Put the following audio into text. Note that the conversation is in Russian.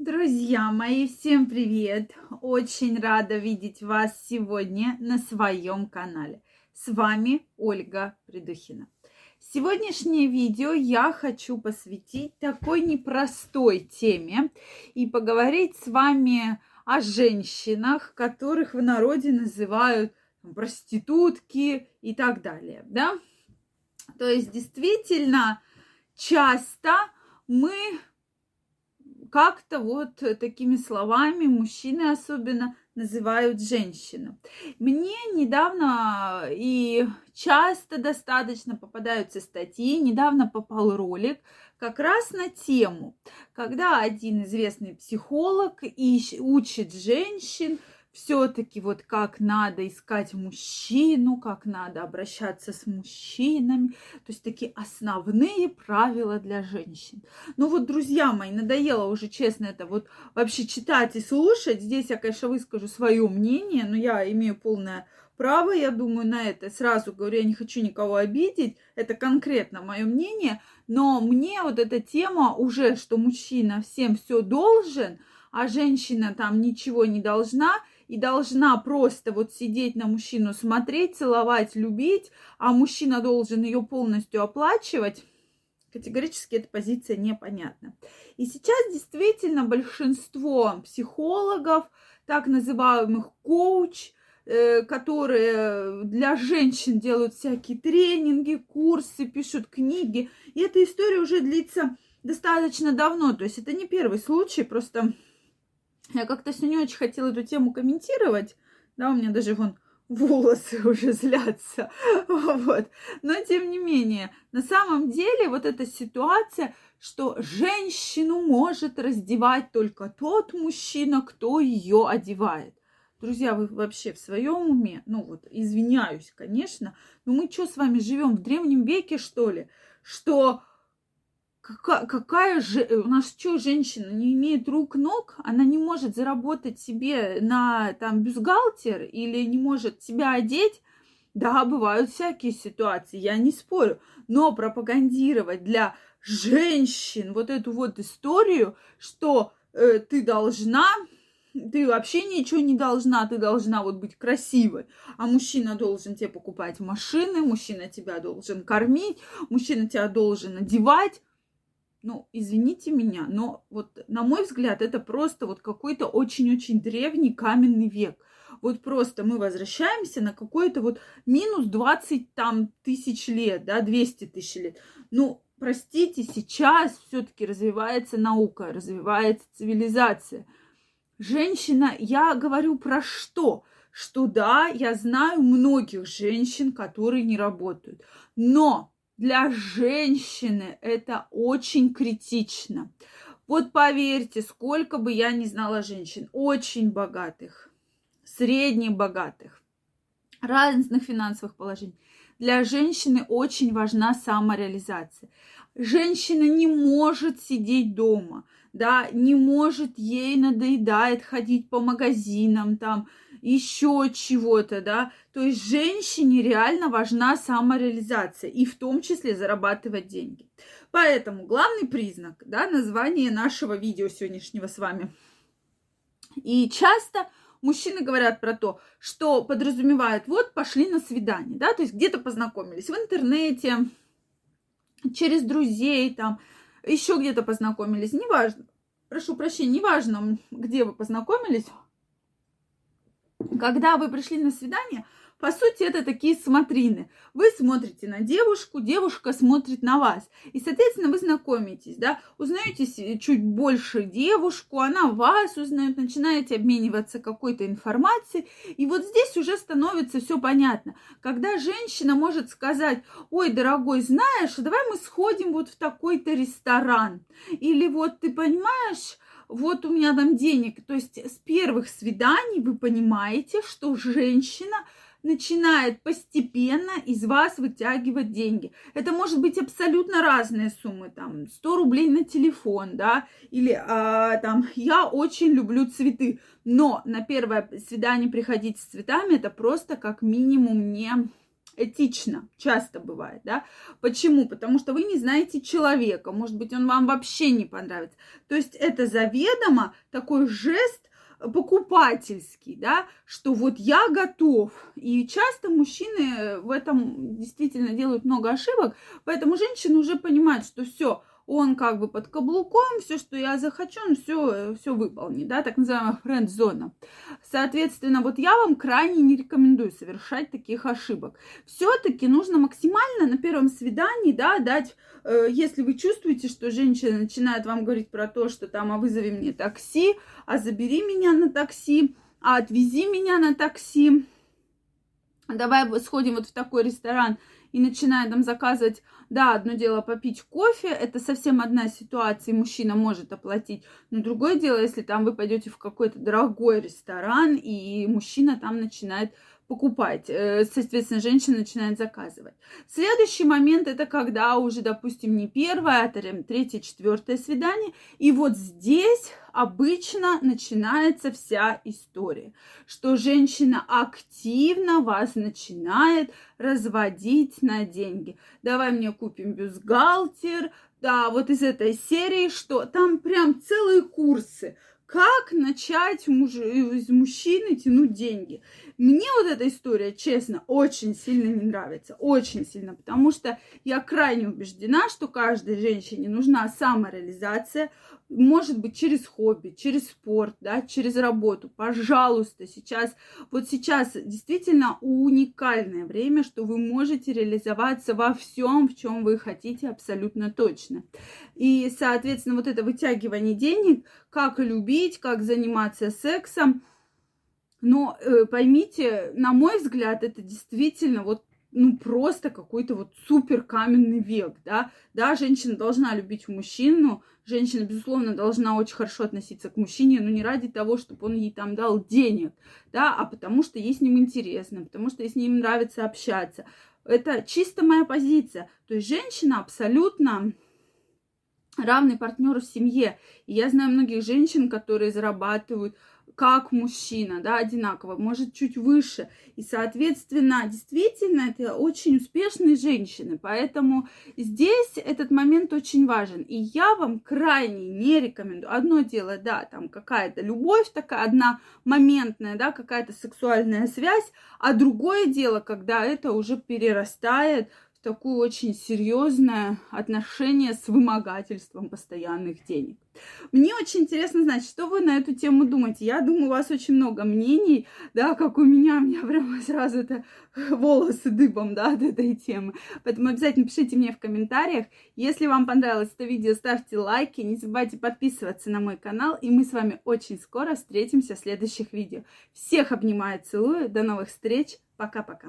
Друзья мои, всем привет! Очень рада видеть вас сегодня на своем канале. С вами Ольга Придухина. Сегодняшнее видео я хочу посвятить такой непростой теме и поговорить с вами о женщинах, которых в народе называют проститутки и так далее, да? То есть действительно часто мы как-то вот такими словами мужчины особенно называют женщину. Мне недавно и часто достаточно попадаются статьи, недавно попал ролик как раз на тему, когда один известный психолог учит женщин все-таки вот как надо искать мужчину, как надо обращаться с мужчинами. То есть такие основные правила для женщин. Ну вот, друзья мои, надоело уже, честно, это вот вообще читать и слушать. Здесь я, конечно, выскажу свое мнение, но я имею полное право, я думаю, на это. Сразу говорю, я не хочу никого обидеть. Это конкретно мое мнение. Но мне вот эта тема уже, что мужчина всем все должен, а женщина там ничего не должна – и должна просто вот сидеть на мужчину, смотреть, целовать, любить, а мужчина должен ее полностью оплачивать, категорически эта позиция непонятна. И сейчас действительно большинство психологов, так называемых коуч, э, которые для женщин делают всякие тренинги, курсы, пишут книги. И эта история уже длится достаточно давно. То есть это не первый случай, просто я как-то сегодня очень хотела эту тему комментировать. Да, у меня даже вон волосы уже злятся. Вот. Но тем не менее, на самом деле вот эта ситуация, что женщину может раздевать только тот мужчина, кто ее одевает. Друзья, вы вообще в своем уме? Ну вот, извиняюсь, конечно, но мы что с вами живем в древнем веке, что ли? Что какая, какая же у нас что женщина не имеет рук ног? Она не может заработать себе на там бюстгальтер или не может себя одеть? Да бывают всякие ситуации я не спорю. Но пропагандировать для женщин вот эту вот историю что э, ты должна ты вообще ничего не должна, ты должна вот быть красивой, а мужчина должен тебе покупать машины, мужчина тебя должен кормить, мужчина тебя должен одевать ну, извините меня, но вот на мой взгляд это просто вот какой-то очень-очень древний каменный век. Вот просто мы возвращаемся на какой-то вот минус 20 там тысяч лет, да, 200 тысяч лет. Ну, простите, сейчас все-таки развивается наука, развивается цивилизация. Женщина, я говорю про что? Что да, я знаю многих женщин, которые не работают. Но для женщины это очень критично. Вот поверьте, сколько бы я не знала женщин, очень богатых, средне богатых, разных финансовых положений. Для женщины очень важна самореализация. Женщина не может сидеть дома, да, не может, ей надоедает ходить по магазинам, там, еще чего-то, да. То есть женщине реально важна самореализация и в том числе зарабатывать деньги. Поэтому главный признак, да, название нашего видео сегодняшнего с вами. И часто мужчины говорят про то, что подразумевают, вот пошли на свидание, да, то есть где-то познакомились в интернете, через друзей, там, еще где-то познакомились, неважно, прошу прощения, неважно, где вы познакомились, когда вы пришли на свидание, по сути, это такие смотрины. Вы смотрите на девушку, девушка смотрит на вас. И, соответственно, вы знакомитесь, да, узнаете чуть больше девушку, она вас узнает, начинаете обмениваться какой-то информацией. И вот здесь уже становится все понятно. Когда женщина может сказать, ой, дорогой, знаешь, давай мы сходим вот в такой-то ресторан. Или вот ты понимаешь, вот у меня там денег. То есть с первых свиданий вы понимаете, что женщина начинает постепенно из вас вытягивать деньги. Это может быть абсолютно разные суммы, там 100 рублей на телефон, да, или а, там я очень люблю цветы, но на первое свидание приходить с цветами это просто как минимум не этично, часто бывает, да. Почему? Потому что вы не знаете человека, может быть, он вам вообще не понравится. То есть это заведомо такой жест покупательский, да, что вот я готов. И часто мужчины в этом действительно делают много ошибок, поэтому женщины уже понимают, что все, он как бы под каблуком, все, что я захочу, он все, все выполнит, да, так называемая френд-зона. Соответственно, вот я вам крайне не рекомендую совершать таких ошибок. Все-таки нужно максимально на первом свидании, да, дать, э, если вы чувствуете, что женщина начинает вам говорить про то, что там, а вызови мне такси, а забери меня на такси, а отвези меня на такси, давай сходим вот в такой ресторан, и начинает там заказывать, да, одно дело попить кофе, это совсем одна ситуация, мужчина может оплатить, но другое дело, если там вы пойдете в какой-то дорогой ресторан, и мужчина там начинает покупать. Э, соответственно, женщина начинает заказывать. Следующий момент это когда уже, допустим, не первое, а третье, четвертое свидание. И вот здесь обычно начинается вся история, что женщина активно вас начинает разводить на деньги. Давай мне купим бюстгальтер, да, вот из этой серии, что там прям целые курсы – как начать муж... из мужчины тянуть деньги? Мне вот эта история, честно, очень сильно не нравится. Очень сильно. Потому что я крайне убеждена, что каждой женщине нужна самореализация. Может быть, через хобби, через спорт, да, через работу. Пожалуйста, сейчас, вот сейчас действительно уникальное время, что вы можете реализоваться во всем, в чем вы хотите абсолютно точно. И, соответственно, вот это вытягивание денег, как любить, как заниматься сексом. Но э, поймите, на мой взгляд, это действительно вот ну, просто какой-то вот супер каменный век, да, да, женщина должна любить мужчину, женщина, безусловно, должна очень хорошо относиться к мужчине, но не ради того, чтобы он ей там дал денег, да, а потому что ей с ним интересно, потому что ей с ним нравится общаться. Это чисто моя позиция. То есть женщина абсолютно равный партнер в семье. И я знаю многих женщин, которые зарабатывают как мужчина, да, одинаково, может, чуть выше. И, соответственно, действительно, это очень успешные женщины. Поэтому здесь этот момент очень важен. И я вам крайне не рекомендую. Одно дело, да, там какая-то любовь такая, одна моментная, да, какая-то сексуальная связь, а другое дело, когда это уже перерастает такое очень серьезное отношение с вымогательством постоянных денег. Мне очень интересно знать, что вы на эту тему думаете. Я думаю, у вас очень много мнений, да, как у меня, у меня прямо сразу это волосы дыбом, да, от этой темы. Поэтому обязательно пишите мне в комментариях. Если вам понравилось это видео, ставьте лайки, не забывайте подписываться на мой канал, и мы с вами очень скоро встретимся в следующих видео. Всех обнимаю, целую, до новых встреч, пока-пока.